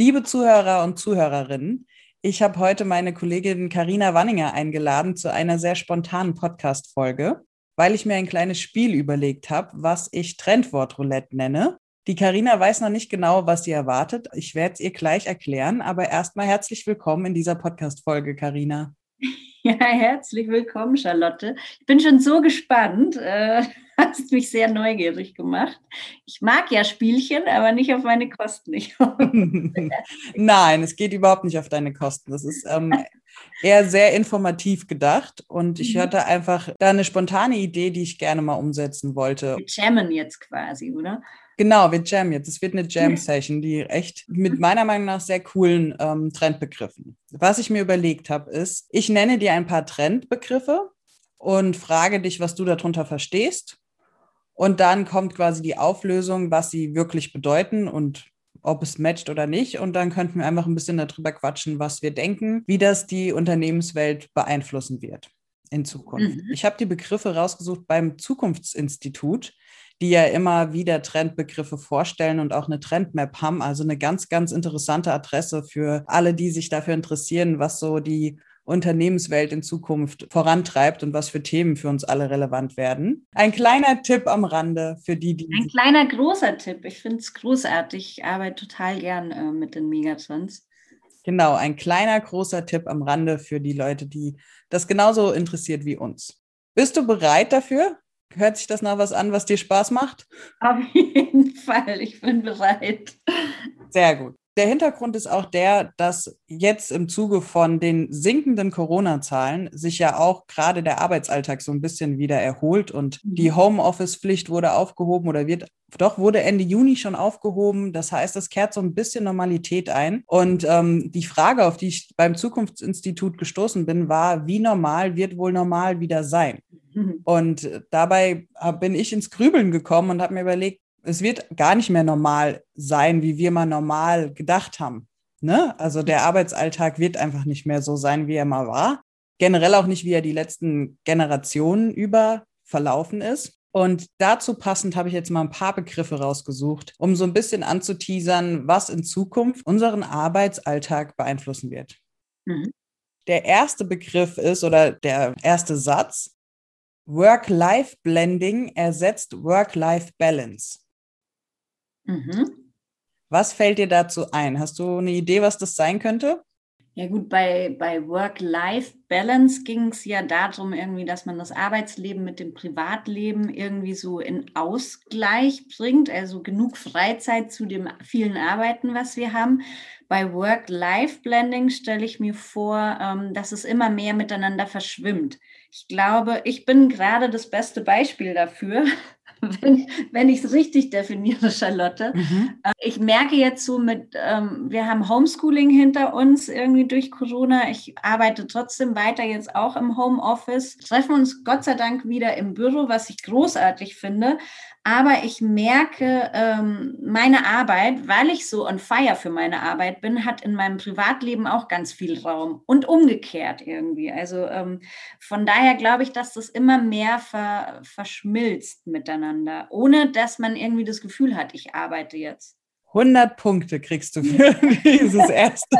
Liebe Zuhörer und Zuhörerinnen, ich habe heute meine Kollegin Karina Wanninger eingeladen zu einer sehr spontanen Podcast-Folge, weil ich mir ein kleines Spiel überlegt habe, was ich Trendwort-Roulette nenne. Die Karina weiß noch nicht genau, was sie erwartet. Ich werde es ihr gleich erklären, aber erstmal herzlich willkommen in dieser Podcast-Folge, Karina. Ja, herzlich willkommen, Charlotte. Ich bin schon so gespannt. Äh, hast mich sehr neugierig gemacht. Ich mag ja Spielchen, aber nicht auf meine Kosten. Nein, es geht überhaupt nicht auf deine Kosten. Das ist ähm, eher sehr informativ gedacht und ich mhm. hatte einfach da eine spontane Idee, die ich gerne mal umsetzen wollte. Wir jammen jetzt quasi, oder? Genau, wir jammen jetzt. Es wird eine Jam-Session, die echt mit meiner Meinung nach sehr coolen ähm, Trendbegriffen. Was ich mir überlegt habe, ist, ich nenne dir ein paar Trendbegriffe und frage dich, was du darunter verstehst. Und dann kommt quasi die Auflösung, was sie wirklich bedeuten und ob es matcht oder nicht. Und dann könnten wir einfach ein bisschen darüber quatschen, was wir denken, wie das die Unternehmenswelt beeinflussen wird in Zukunft. Mhm. Ich habe die Begriffe rausgesucht beim Zukunftsinstitut die ja immer wieder Trendbegriffe vorstellen und auch eine Trendmap haben. Also eine ganz, ganz interessante Adresse für alle, die sich dafür interessieren, was so die Unternehmenswelt in Zukunft vorantreibt und was für Themen für uns alle relevant werden. Ein kleiner Tipp am Rande für die, die. Ein kleiner großer Tipp. Ich finde es großartig. Ich arbeite total gern äh, mit den Megatrends. Genau, ein kleiner großer Tipp am Rande für die Leute, die das genauso interessiert wie uns. Bist du bereit dafür? Hört sich das nach was an, was dir Spaß macht? Auf jeden Fall, ich bin bereit. Sehr gut. Der Hintergrund ist auch der, dass jetzt im Zuge von den sinkenden Corona-Zahlen sich ja auch gerade der Arbeitsalltag so ein bisschen wieder erholt und mhm. die Homeoffice-Pflicht wurde aufgehoben oder wird doch wurde Ende Juni schon aufgehoben. Das heißt, es kehrt so ein bisschen Normalität ein. Und ähm, die Frage, auf die ich beim Zukunftsinstitut gestoßen bin, war, wie normal wird wohl normal wieder sein? Mhm. Und dabei bin ich ins Grübeln gekommen und habe mir überlegt, es wird gar nicht mehr normal sein, wie wir mal normal gedacht haben. Ne? Also der Arbeitsalltag wird einfach nicht mehr so sein, wie er mal war. Generell auch nicht, wie er die letzten Generationen über verlaufen ist. Und dazu passend habe ich jetzt mal ein paar Begriffe rausgesucht, um so ein bisschen anzuteasern, was in Zukunft unseren Arbeitsalltag beeinflussen wird. Mhm. Der erste Begriff ist oder der erste Satz, Work-Life-Blending ersetzt Work-Life-Balance. Mhm. Was fällt dir dazu ein? Hast du eine Idee, was das sein könnte? Ja gut, bei, bei Work-Life-Balance ging es ja darum, irgendwie, dass man das Arbeitsleben mit dem Privatleben irgendwie so in Ausgleich bringt, also genug Freizeit zu dem vielen Arbeiten, was wir haben. Bei Work-Life-Blending stelle ich mir vor, ähm, dass es immer mehr miteinander verschwimmt. Ich glaube, ich bin gerade das beste Beispiel dafür, wenn, wenn ich es richtig definiere, Charlotte. Mhm. Äh, ich merke jetzt so mit, ähm, wir haben Homeschooling hinter uns irgendwie durch Corona. Ich arbeite trotzdem weiter jetzt auch im Homeoffice, treffen uns Gott sei Dank wieder im Büro, was ich großartig finde. Aber ich merke, ähm, meine Arbeit, weil ich so on fire für meine Arbeit bin, hat in meinem Privatleben auch ganz viel Raum und umgekehrt irgendwie. Also ähm, von daher glaube ich, dass das immer mehr ver verschmilzt miteinander, ohne dass man irgendwie das Gefühl hat, ich arbeite jetzt. 100 Punkte kriegst du für dieses erste.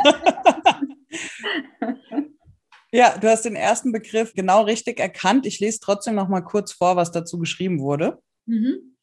ja, du hast den ersten Begriff genau richtig erkannt. Ich lese trotzdem noch mal kurz vor, was dazu geschrieben wurde. Mhm.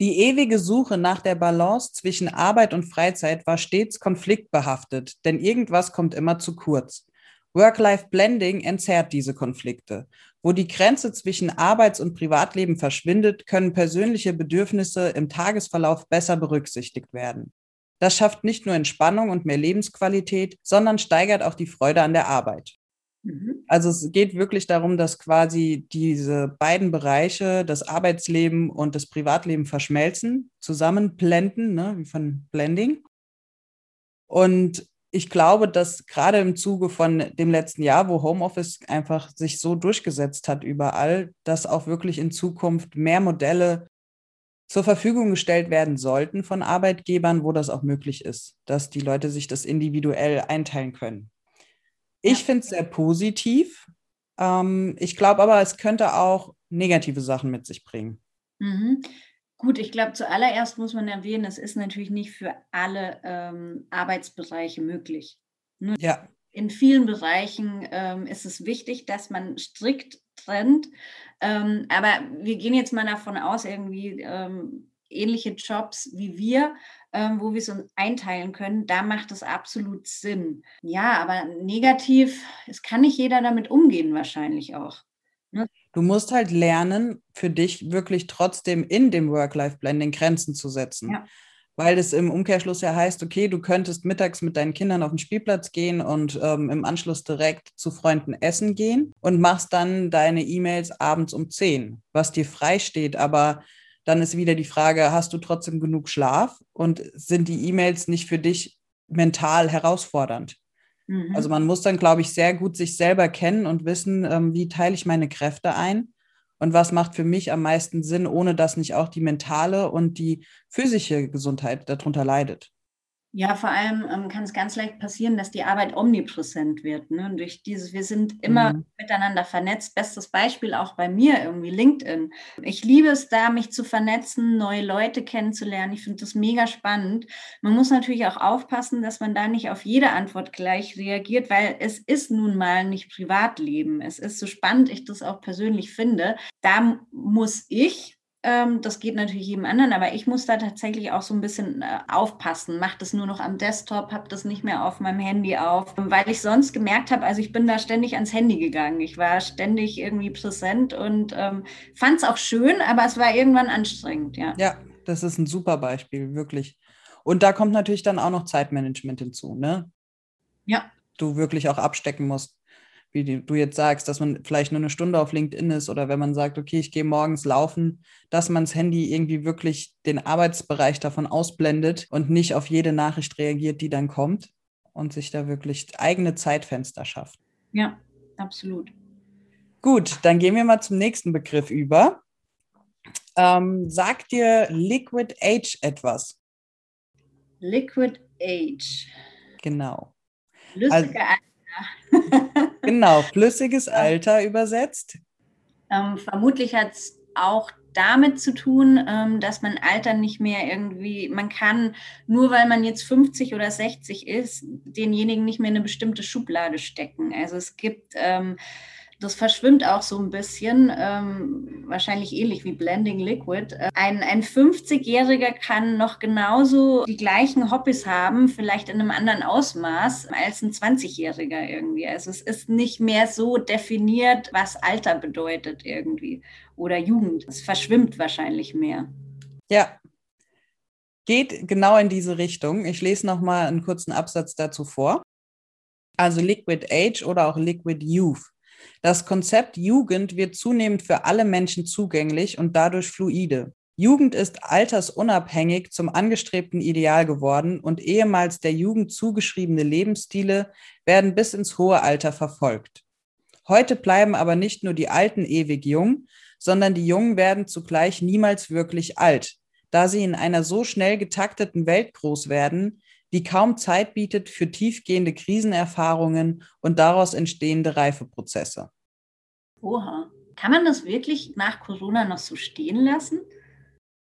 Die ewige Suche nach der Balance zwischen Arbeit und Freizeit war stets konfliktbehaftet, denn irgendwas kommt immer zu kurz. Work-Life-Blending entzerrt diese Konflikte. Wo die Grenze zwischen Arbeits- und Privatleben verschwindet, können persönliche Bedürfnisse im Tagesverlauf besser berücksichtigt werden. Das schafft nicht nur Entspannung und mehr Lebensqualität, sondern steigert auch die Freude an der Arbeit. Mhm. Also es geht wirklich darum, dass quasi diese beiden Bereiche, das Arbeitsleben und das Privatleben verschmelzen, zusammen blenden, ne, wie von Blending. Und ich glaube, dass gerade im Zuge von dem letzten Jahr, wo Homeoffice einfach sich so durchgesetzt hat überall, dass auch wirklich in Zukunft mehr Modelle zur Verfügung gestellt werden sollten von Arbeitgebern, wo das auch möglich ist, dass die Leute sich das individuell einteilen können. Ich ja. finde es sehr positiv. Ähm, ich glaube aber, es könnte auch negative Sachen mit sich bringen. Mhm. Gut, ich glaube, zuallererst muss man erwähnen, es ist natürlich nicht für alle ähm, Arbeitsbereiche möglich. Nur ja. In vielen Bereichen ähm, ist es wichtig, dass man strikt trennt. Ähm, aber wir gehen jetzt mal davon aus, irgendwie ähm, ähnliche Jobs wie wir, ähm, wo wir es uns einteilen können, da macht es absolut Sinn. Ja, aber negativ, es kann nicht jeder damit umgehen, wahrscheinlich auch. Du musst halt lernen, für dich wirklich trotzdem in dem Work-Life-Blending Grenzen zu setzen. Ja. Weil es im Umkehrschluss ja heißt, okay, du könntest mittags mit deinen Kindern auf den Spielplatz gehen und ähm, im Anschluss direkt zu Freunden essen gehen und machst dann deine E-Mails abends um 10, was dir frei steht. Aber dann ist wieder die Frage, hast du trotzdem genug Schlaf und sind die E-Mails nicht für dich mental herausfordernd? Mhm. Also man muss dann, glaube ich, sehr gut sich selber kennen und wissen, ähm, wie teile ich meine Kräfte ein und was macht für mich am meisten Sinn, ohne dass nicht auch die mentale und die physische Gesundheit darunter leidet. Ja, vor allem ähm, kann es ganz leicht passieren, dass die Arbeit omnipräsent wird. Ne? Und durch dieses, wir sind immer mhm. miteinander vernetzt. Bestes Beispiel auch bei mir irgendwie LinkedIn. Ich liebe es da, mich zu vernetzen, neue Leute kennenzulernen. Ich finde das mega spannend. Man muss natürlich auch aufpassen, dass man da nicht auf jede Antwort gleich reagiert, weil es ist nun mal nicht Privatleben. Es ist so spannend, ich das auch persönlich finde. Da muss ich ähm, das geht natürlich jedem anderen, aber ich muss da tatsächlich auch so ein bisschen äh, aufpassen. Mach das nur noch am Desktop, habe das nicht mehr auf meinem Handy auf, weil ich sonst gemerkt habe, also ich bin da ständig ans Handy gegangen. Ich war ständig irgendwie präsent und ähm, fand es auch schön, aber es war irgendwann anstrengend, ja. Ja, das ist ein super Beispiel, wirklich. Und da kommt natürlich dann auch noch Zeitmanagement hinzu, ne? Ja. Du wirklich auch abstecken musst wie du jetzt sagst, dass man vielleicht nur eine Stunde auf LinkedIn ist oder wenn man sagt, okay, ich gehe morgens laufen, dass man das Handy irgendwie wirklich den Arbeitsbereich davon ausblendet und nicht auf jede Nachricht reagiert, die dann kommt und sich da wirklich eigene Zeitfenster schafft. Ja, absolut. Gut, dann gehen wir mal zum nächsten Begriff über. Ähm, sagt dir Liquid Age etwas? Liquid Age. Genau. Lustige also, genau, flüssiges Alter übersetzt. Ähm, vermutlich hat es auch damit zu tun, ähm, dass man Alter nicht mehr irgendwie, man kann nur weil man jetzt 50 oder 60 ist, denjenigen nicht mehr in eine bestimmte Schublade stecken. Also es gibt ähm, das verschwimmt auch so ein bisschen, ähm, wahrscheinlich ähnlich wie Blending Liquid. Äh, ein, ein 50-Jähriger kann noch genauso die gleichen Hobbys haben, vielleicht in einem anderen Ausmaß, als ein 20-Jähriger irgendwie. Also es ist nicht mehr so definiert, was Alter bedeutet irgendwie oder Jugend. Es verschwimmt wahrscheinlich mehr. Ja, geht genau in diese Richtung. Ich lese noch mal einen kurzen Absatz dazu vor. Also Liquid Age oder auch Liquid Youth das Konzept Jugend wird zunehmend für alle Menschen zugänglich und dadurch fluide. Jugend ist altersunabhängig zum angestrebten Ideal geworden und ehemals der Jugend zugeschriebene Lebensstile werden bis ins hohe Alter verfolgt. Heute bleiben aber nicht nur die Alten ewig jung, sondern die Jungen werden zugleich niemals wirklich alt, da sie in einer so schnell getakteten Welt groß werden, die kaum Zeit bietet für tiefgehende Krisenerfahrungen und daraus entstehende Reifeprozesse. Oha. Kann man das wirklich nach Corona noch so stehen lassen?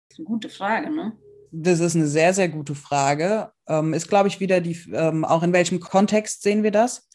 Das ist eine gute Frage, ne? Das ist eine sehr, sehr gute Frage. Ähm, ist, glaube ich, wieder die, ähm, auch in welchem Kontext sehen wir das?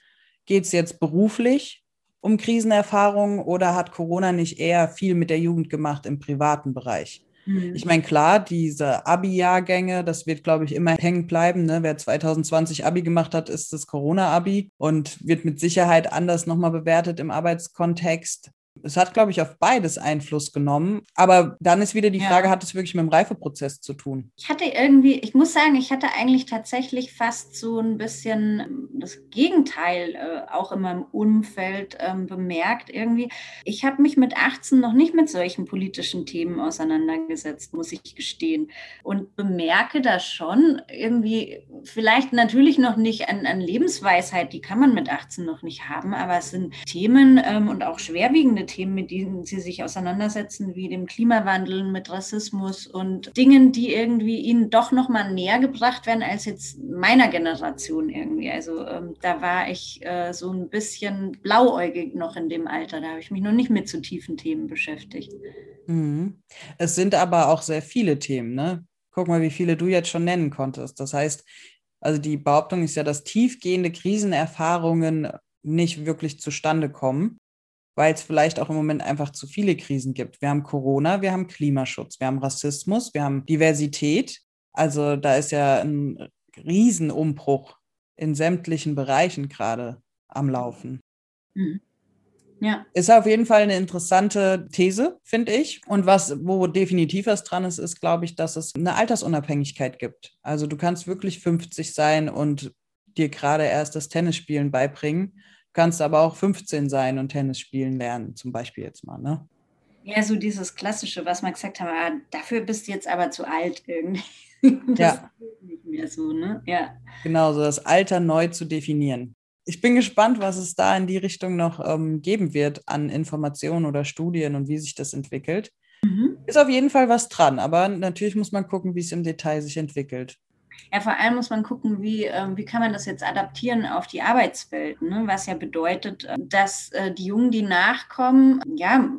Geht es jetzt beruflich um Krisenerfahrungen oder hat Corona nicht eher viel mit der Jugend gemacht im privaten Bereich? Mhm. Ich meine, klar, diese Abi-Jahrgänge, das wird, glaube ich, immer hängen bleiben. Ne? Wer 2020 Abi gemacht hat, ist das Corona-Abi und wird mit Sicherheit anders nochmal bewertet im Arbeitskontext. Es hat, glaube ich, auf beides Einfluss genommen. Aber dann ist wieder die Frage, ja. hat es wirklich mit dem Reifeprozess zu tun? Ich hatte irgendwie, ich muss sagen, ich hatte eigentlich tatsächlich fast so ein bisschen das Gegenteil äh, auch in meinem Umfeld ähm, bemerkt irgendwie. Ich habe mich mit 18 noch nicht mit solchen politischen Themen auseinandergesetzt, muss ich gestehen. Und bemerke da schon irgendwie, vielleicht natürlich noch nicht an, an Lebensweisheit, die kann man mit 18 noch nicht haben, aber es sind Themen ähm, und auch schwerwiegende Themen, mit denen sie sich auseinandersetzen, wie dem Klimawandel, mit Rassismus und Dingen, die irgendwie ihnen doch noch mal näher gebracht werden als jetzt meiner Generation irgendwie. Also ähm, da war ich äh, so ein bisschen blauäugig noch in dem Alter. Da habe ich mich noch nicht mit zu tiefen Themen beschäftigt. Mhm. Es sind aber auch sehr viele Themen, ne? Guck mal, wie viele du jetzt schon nennen konntest. Das heißt, also die Behauptung ist ja, dass tiefgehende Krisenerfahrungen nicht wirklich zustande kommen weil es vielleicht auch im Moment einfach zu viele Krisen gibt. Wir haben Corona, wir haben Klimaschutz, wir haben Rassismus, wir haben Diversität. Also da ist ja ein Riesenumbruch in sämtlichen Bereichen gerade am Laufen. Mhm. Ja. Ist auf jeden Fall eine interessante These, finde ich. Und was, wo definitiv was dran ist, ist, glaube ich, dass es eine Altersunabhängigkeit gibt. Also du kannst wirklich 50 sein und dir gerade erst das Tennisspielen beibringen kannst aber auch 15 sein und Tennis spielen lernen, zum Beispiel jetzt mal, ne? Ja, so dieses Klassische, was man gesagt hat, ah, dafür bist du jetzt aber zu alt irgendwie. Das ja. nicht mehr so, ne? Ja. Genau, so das Alter neu zu definieren. Ich bin gespannt, was es da in die Richtung noch ähm, geben wird an Informationen oder Studien und wie sich das entwickelt. Mhm. Ist auf jeden Fall was dran, aber natürlich muss man gucken, wie es im Detail sich entwickelt. Ja, vor allem muss man gucken, wie, äh, wie kann man das jetzt adaptieren auf die Arbeitswelt, ne? was ja bedeutet, äh, dass äh, die Jungen, die nachkommen, ja,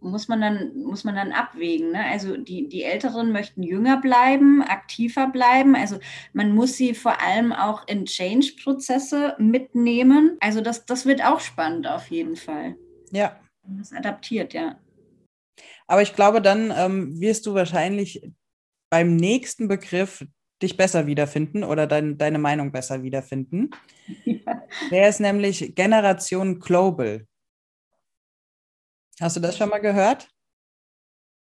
muss man dann, muss man dann abwägen. Ne? Also die, die Älteren möchten jünger bleiben, aktiver bleiben. Also man muss sie vor allem auch in Change-Prozesse mitnehmen. Also das, das wird auch spannend auf jeden Fall. Ja. Das adaptiert, ja. Aber ich glaube, dann ähm, wirst du wahrscheinlich beim nächsten Begriff dich besser wiederfinden oder dein, deine Meinung besser wiederfinden. Ja. Der ist nämlich Generation Global. Hast du das schon mal gehört?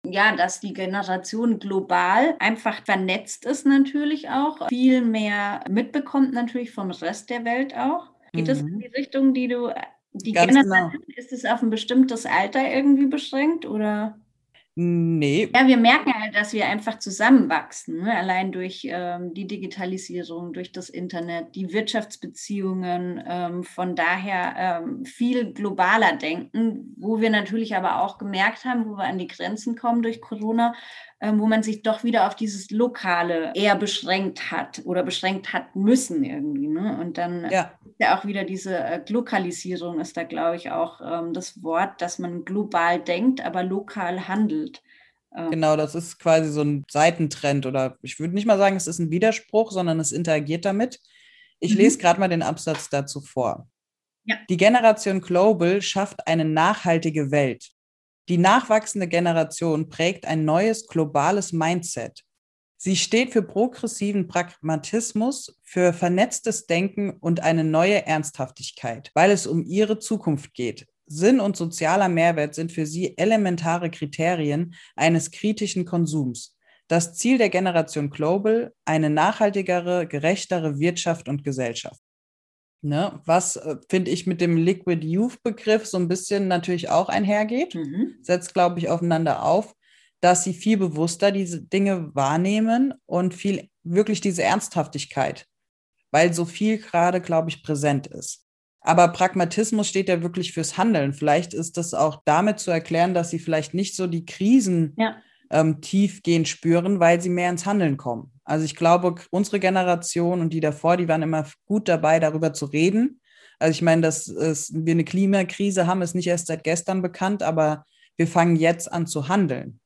Ja, dass die Generation global einfach vernetzt ist natürlich auch, viel mehr mitbekommt natürlich vom Rest der Welt auch. Geht es mhm. in die Richtung, die du, die Ganz Generation, genau. ist es auf ein bestimmtes Alter irgendwie beschränkt oder? Nee. Ja, wir merken halt, dass wir einfach zusammenwachsen, ne? allein durch ähm, die Digitalisierung, durch das Internet, die Wirtschaftsbeziehungen, ähm, von daher ähm, viel globaler denken, wo wir natürlich aber auch gemerkt haben, wo wir an die Grenzen kommen durch Corona, wo man sich doch wieder auf dieses Lokale eher beschränkt hat oder beschränkt hat müssen irgendwie. Ne? Und dann ja. ist ja auch wieder diese äh, Lokalisierung ist da, glaube ich, auch ähm, das Wort, dass man global denkt, aber lokal handelt. Ähm. Genau, das ist quasi so ein Seitentrend oder ich würde nicht mal sagen, es ist ein Widerspruch, sondern es interagiert damit. Ich mhm. lese gerade mal den Absatz dazu vor. Ja. Die Generation Global schafft eine nachhaltige Welt. Die nachwachsende Generation prägt ein neues globales Mindset. Sie steht für progressiven Pragmatismus, für vernetztes Denken und eine neue Ernsthaftigkeit, weil es um ihre Zukunft geht. Sinn und sozialer Mehrwert sind für sie elementare Kriterien eines kritischen Konsums. Das Ziel der Generation Global, eine nachhaltigere, gerechtere Wirtschaft und Gesellschaft. Ne, was, äh, finde ich, mit dem Liquid Youth-Begriff so ein bisschen natürlich auch einhergeht, mhm. setzt, glaube ich, aufeinander auf, dass sie viel bewusster diese Dinge wahrnehmen und viel wirklich diese Ernsthaftigkeit, weil so viel gerade, glaube ich, präsent ist. Aber Pragmatismus steht ja wirklich fürs Handeln. Vielleicht ist das auch damit zu erklären, dass sie vielleicht nicht so die Krisen ja. Ähm, tiefgehend spüren, weil sie mehr ins Handeln kommen. Also ich glaube, unsere Generation und die davor, die waren immer gut dabei, darüber zu reden. Also ich meine, dass wir eine Klimakrise haben, ist nicht erst seit gestern bekannt, aber wir fangen jetzt an zu handeln.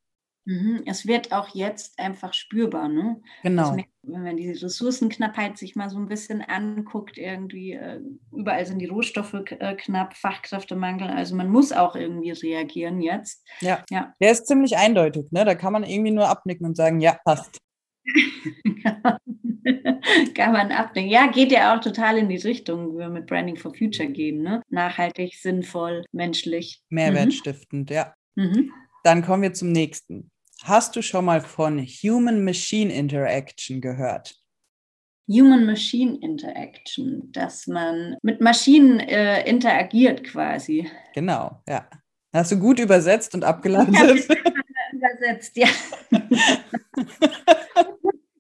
Mhm. Es wird auch jetzt einfach spürbar, ne? Genau. Wenn man die Ressourcenknappheit sich mal so ein bisschen anguckt, irgendwie äh, überall sind die Rohstoffe äh, knapp, Fachkräftemangel, also man muss auch irgendwie reagieren jetzt. Ja. ja. Der ist ziemlich eindeutig, ne? Da kann man irgendwie nur abnicken und sagen, ja, passt. Kann man abdenken. Ja, geht ja auch total in die Richtung, wie wir mit Branding for Future gehen. Ne? Nachhaltig, sinnvoll, menschlich. Mehrwertstiftend, mhm. ja. Mhm. Dann kommen wir zum nächsten. Hast du schon mal von Human-Machine Interaction gehört? Human-Machine Interaction, dass man mit Maschinen äh, interagiert quasi. Genau, ja. Hast du gut übersetzt und abgeleitet? übersetzt, ja.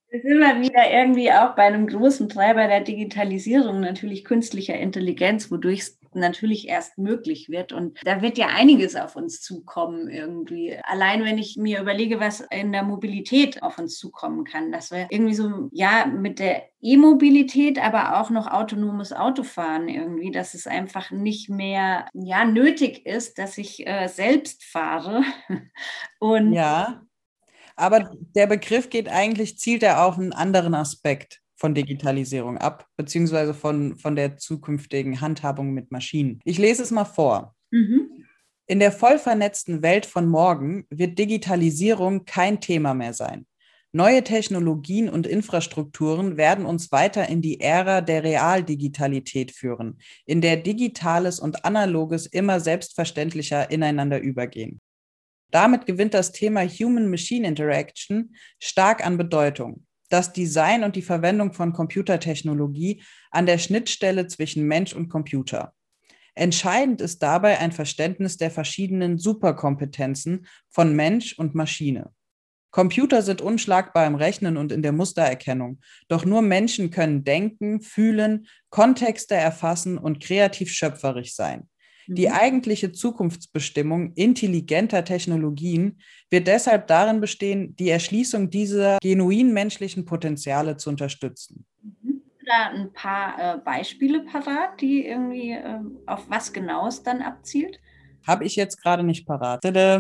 Wir sind mal wieder irgendwie auch bei einem großen Treiber der Digitalisierung, natürlich künstlicher Intelligenz, wodurch es natürlich erst möglich wird. Und da wird ja einiges auf uns zukommen irgendwie. Allein wenn ich mir überlege, was in der Mobilität auf uns zukommen kann, dass wir irgendwie so, ja, mit der E-Mobilität, aber auch noch autonomes Autofahren irgendwie, dass es einfach nicht mehr, ja, nötig ist, dass ich äh, selbst fahre. Und ja. Aber der Begriff geht eigentlich, zielt er auf einen anderen Aspekt von Digitalisierung ab, beziehungsweise von, von der zukünftigen Handhabung mit Maschinen. Ich lese es mal vor. Mhm. In der voll vernetzten Welt von morgen wird Digitalisierung kein Thema mehr sein. Neue Technologien und Infrastrukturen werden uns weiter in die Ära der Realdigitalität führen, in der Digitales und Analoges immer selbstverständlicher ineinander übergehen. Damit gewinnt das Thema Human-Machine Interaction stark an Bedeutung das Design und die Verwendung von Computertechnologie an der Schnittstelle zwischen Mensch und Computer. Entscheidend ist dabei ein Verständnis der verschiedenen Superkompetenzen von Mensch und Maschine. Computer sind unschlagbar im Rechnen und in der Mustererkennung, doch nur Menschen können denken, fühlen, Kontexte erfassen und kreativ schöpferisch sein. Die mhm. eigentliche Zukunftsbestimmung intelligenter Technologien wird deshalb darin bestehen, die Erschließung dieser genuin menschlichen Potenziale zu unterstützen. Mhm. Da ein paar äh, Beispiele parat, die irgendwie äh, auf was genau es dann abzielt? Habe ich jetzt gerade nicht parat. Der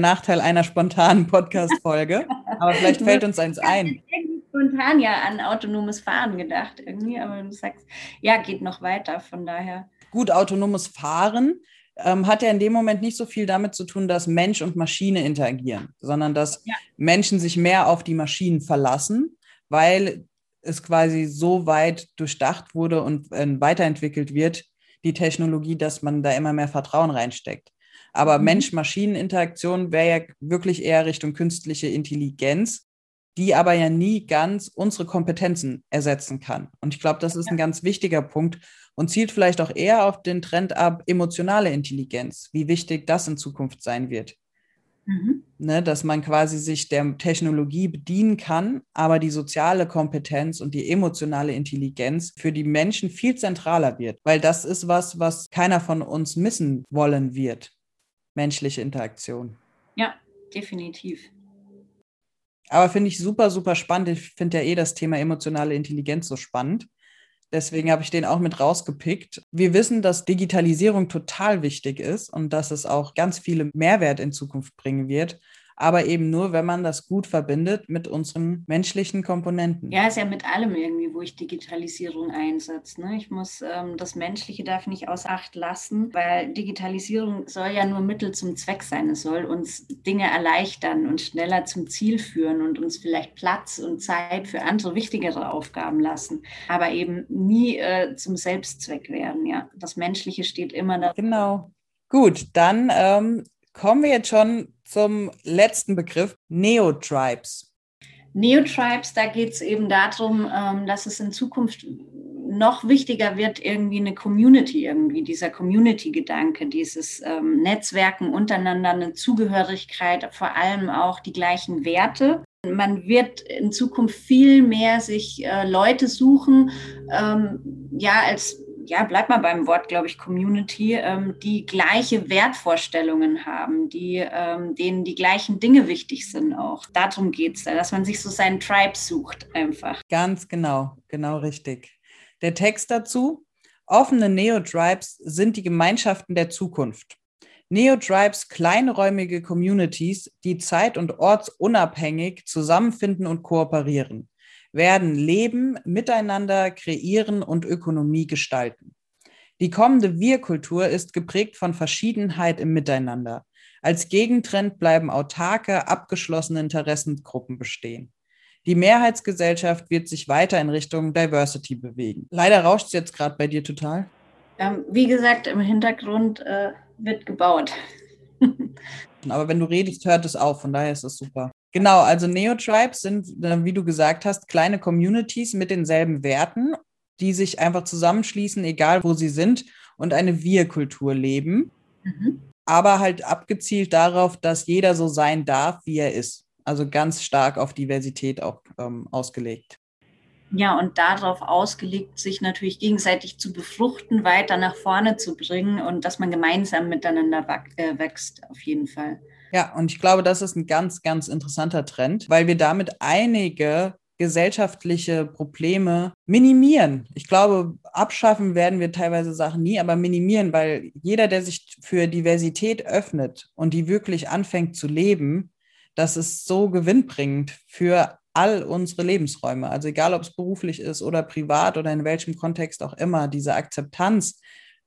Nachteil einer spontanen Podcast-Folge. aber vielleicht fällt uns eins ein. Spontan ja an autonomes Fahren gedacht irgendwie, aber du sagst, ja, geht noch weiter, von daher gut autonomes Fahren ähm, hat ja in dem Moment nicht so viel damit zu tun, dass Mensch und Maschine interagieren, sondern dass ja. Menschen sich mehr auf die Maschinen verlassen, weil es quasi so weit durchdacht wurde und äh, weiterentwickelt wird, die Technologie, dass man da immer mehr Vertrauen reinsteckt. Aber mhm. Mensch-Maschinen-Interaktion wäre ja wirklich eher Richtung künstliche Intelligenz, die aber ja nie ganz unsere Kompetenzen ersetzen kann. Und ich glaube, das ist ein ganz wichtiger Punkt und zielt vielleicht auch eher auf den Trend ab, emotionale Intelligenz, wie wichtig das in Zukunft sein wird. Mhm. Ne, dass man quasi sich der Technologie bedienen kann, aber die soziale Kompetenz und die emotionale Intelligenz für die Menschen viel zentraler wird, weil das ist was, was keiner von uns missen wollen wird. Menschliche Interaktion. Ja, definitiv. Aber finde ich super, super spannend. Ich finde ja eh das Thema emotionale Intelligenz so spannend. Deswegen habe ich den auch mit rausgepickt. Wir wissen, dass Digitalisierung total wichtig ist und dass es auch ganz viele Mehrwert in Zukunft bringen wird aber eben nur, wenn man das gut verbindet mit unseren menschlichen Komponenten. Ja, ist ja mit allem irgendwie, wo ich Digitalisierung einsetze. Ne? Ich muss ähm, das Menschliche darf nicht aus Acht lassen, weil Digitalisierung soll ja nur Mittel zum Zweck sein. Es soll uns Dinge erleichtern und schneller zum Ziel führen und uns vielleicht Platz und Zeit für andere wichtigere Aufgaben lassen, aber eben nie äh, zum Selbstzweck werden. Ja, das Menschliche steht immer da. Genau. Gut, dann ähm, kommen wir jetzt schon zum letzten Begriff, Neotribes. Neotribes, da geht es eben darum, ähm, dass es in Zukunft noch wichtiger wird, irgendwie eine Community, irgendwie dieser Community-Gedanke, dieses ähm, Netzwerken untereinander, eine Zugehörigkeit, vor allem auch die gleichen Werte. Man wird in Zukunft viel mehr sich äh, Leute suchen, ähm, ja, als ja, bleib mal beim Wort, glaube ich, Community, ähm, die gleiche Wertvorstellungen haben, die, ähm, denen die gleichen Dinge wichtig sind auch. Darum geht es da, dass man sich so seinen Tribe sucht einfach. Ganz genau, genau richtig. Der Text dazu, offene Neo-Tribes sind die Gemeinschaften der Zukunft. Neo-Tribes kleinräumige Communities, die zeit- und ortsunabhängig zusammenfinden und kooperieren werden leben, miteinander kreieren und Ökonomie gestalten. Die kommende Wir-Kultur ist geprägt von Verschiedenheit im Miteinander. Als Gegentrend bleiben autarke, abgeschlossene Interessengruppen bestehen. Die Mehrheitsgesellschaft wird sich weiter in Richtung Diversity bewegen. Leider rauscht es jetzt gerade bei dir total. Ähm, wie gesagt, im Hintergrund äh, wird gebaut. Aber wenn du redest, hört es auf. Von daher ist das super. Genau, also Neotribes sind, äh, wie du gesagt hast, kleine Communities mit denselben Werten, die sich einfach zusammenschließen, egal wo sie sind, und eine Wir-Kultur leben. Mhm. Aber halt abgezielt darauf, dass jeder so sein darf, wie er ist. Also ganz stark auf Diversität auch ähm, ausgelegt. Ja, und darauf ausgelegt, sich natürlich gegenseitig zu befruchten, weiter nach vorne zu bringen und dass man gemeinsam miteinander äh, wächst, auf jeden Fall. Ja, und ich glaube, das ist ein ganz, ganz interessanter Trend, weil wir damit einige gesellschaftliche Probleme minimieren. Ich glaube, abschaffen werden wir teilweise Sachen nie, aber minimieren, weil jeder, der sich für Diversität öffnet und die wirklich anfängt zu leben, das ist so gewinnbringend für all unsere Lebensräume. Also egal, ob es beruflich ist oder privat oder in welchem Kontext auch immer, diese Akzeptanz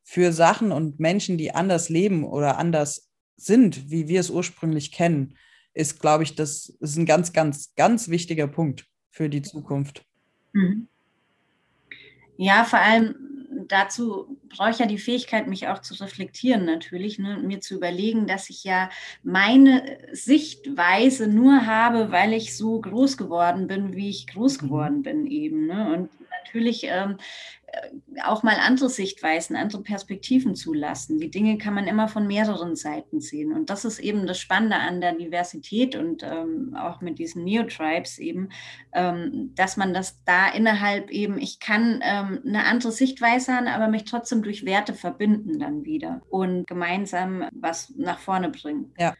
für Sachen und Menschen, die anders leben oder anders sind, wie wir es ursprünglich kennen, ist, glaube ich, das ist ein ganz, ganz, ganz wichtiger Punkt für die Zukunft. Mhm. Ja, vor allem dazu brauche ich ja die Fähigkeit, mich auch zu reflektieren natürlich, ne, mir zu überlegen, dass ich ja meine Sichtweise nur habe, weil ich so groß geworden bin, wie ich groß mhm. geworden bin eben. Ne? Und natürlich ähm, äh, auch mal andere Sichtweisen, andere Perspektiven zulassen. Die Dinge kann man immer von mehreren Seiten sehen. Und das ist eben das Spannende an der Diversität und ähm, auch mit diesen Neotribes eben, ähm, dass man das da innerhalb eben, ich kann ähm, eine andere Sichtweise haben, aber mich trotzdem durch Werte verbinden dann wieder und gemeinsam was nach vorne bringen. Ja.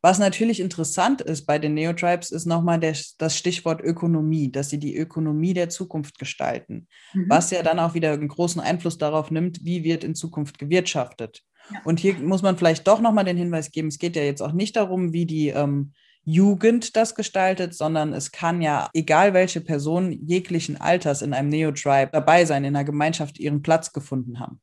Was natürlich interessant ist bei den Neotribes, ist nochmal das Stichwort Ökonomie, dass sie die Ökonomie der Zukunft gestalten, mhm. was ja dann auch wieder einen großen Einfluss darauf nimmt, wie wird in Zukunft gewirtschaftet. Ja. Und hier muss man vielleicht doch nochmal den Hinweis geben, es geht ja jetzt auch nicht darum, wie die ähm, Jugend das gestaltet, sondern es kann ja, egal welche Person jeglichen Alters in einem Neotribe dabei sein, in einer Gemeinschaft ihren Platz gefunden haben.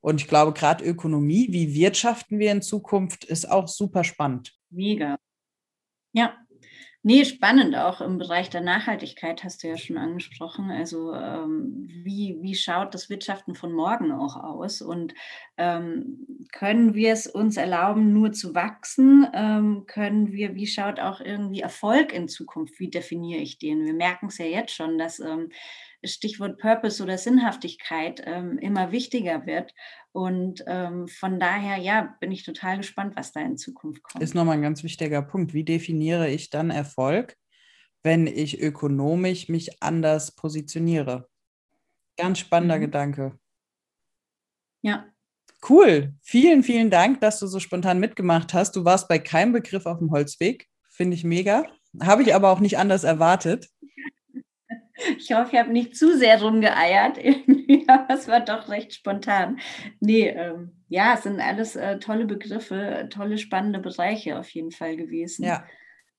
Und ich glaube, gerade Ökonomie, wie wirtschaften wir in Zukunft, ist auch super spannend. Mega. Ja. Nee, spannend auch im Bereich der Nachhaltigkeit hast du ja schon angesprochen. Also ähm, wie, wie schaut das Wirtschaften von morgen auch aus? Und ähm, können wir es uns erlauben, nur zu wachsen? Ähm, können wir, wie schaut auch irgendwie Erfolg in Zukunft? Wie definiere ich den? Wir merken es ja jetzt schon, dass ähm, Stichwort Purpose oder Sinnhaftigkeit ähm, immer wichtiger wird. Und ähm, von daher, ja, bin ich total gespannt, was da in Zukunft kommt. Ist nochmal ein ganz wichtiger Punkt. Wie definiere ich dann Erfolg, wenn ich ökonomisch mich anders positioniere? Ganz spannender mhm. Gedanke. Ja. Cool. Vielen, vielen Dank, dass du so spontan mitgemacht hast. Du warst bei keinem Begriff auf dem Holzweg. Finde ich mega. Habe ich aber auch nicht anders erwartet. Ich hoffe, ich habe nicht zu sehr rumgeeiert, aber es war doch recht spontan. Nee, ähm, ja, es sind alles äh, tolle Begriffe, tolle, spannende Bereiche auf jeden Fall gewesen. Ja.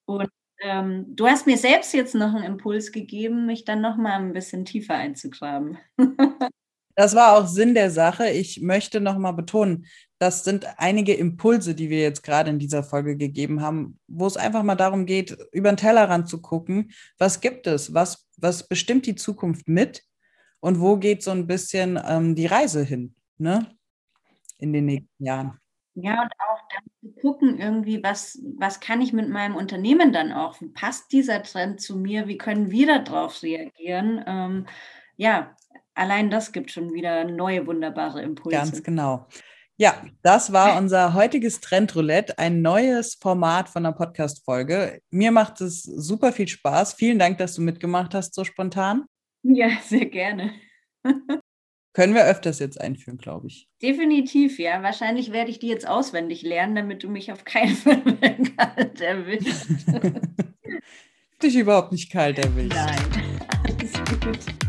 Und ähm, du hast mir selbst jetzt noch einen Impuls gegeben, mich dann noch mal ein bisschen tiefer einzugraben. Das war auch Sinn der Sache. Ich möchte noch mal betonen, das sind einige Impulse, die wir jetzt gerade in dieser Folge gegeben haben, wo es einfach mal darum geht, über den Tellerrand zu gucken, was gibt es, was, was bestimmt die Zukunft mit und wo geht so ein bisschen ähm, die Reise hin, ne? In den nächsten Jahren. Ja, und auch dann zu gucken, irgendwie, was, was kann ich mit meinem Unternehmen dann auch? Wie passt dieser Trend zu mir? Wie können wir darauf reagieren? Ähm, ja, allein das gibt schon wieder neue wunderbare Impulse. Ganz genau. Ja, das war unser heutiges Trendroulette, ein neues Format von der Podcast-Folge. Mir macht es super viel Spaß. Vielen Dank, dass du mitgemacht hast, so spontan. Ja, sehr gerne. Können wir öfters jetzt einführen, glaube ich. Definitiv, ja. Wahrscheinlich werde ich die jetzt auswendig lernen, damit du mich auf keinen Fall mehr kalt erwischst. Dich überhaupt nicht kalt erwischt. Nein, alles gut.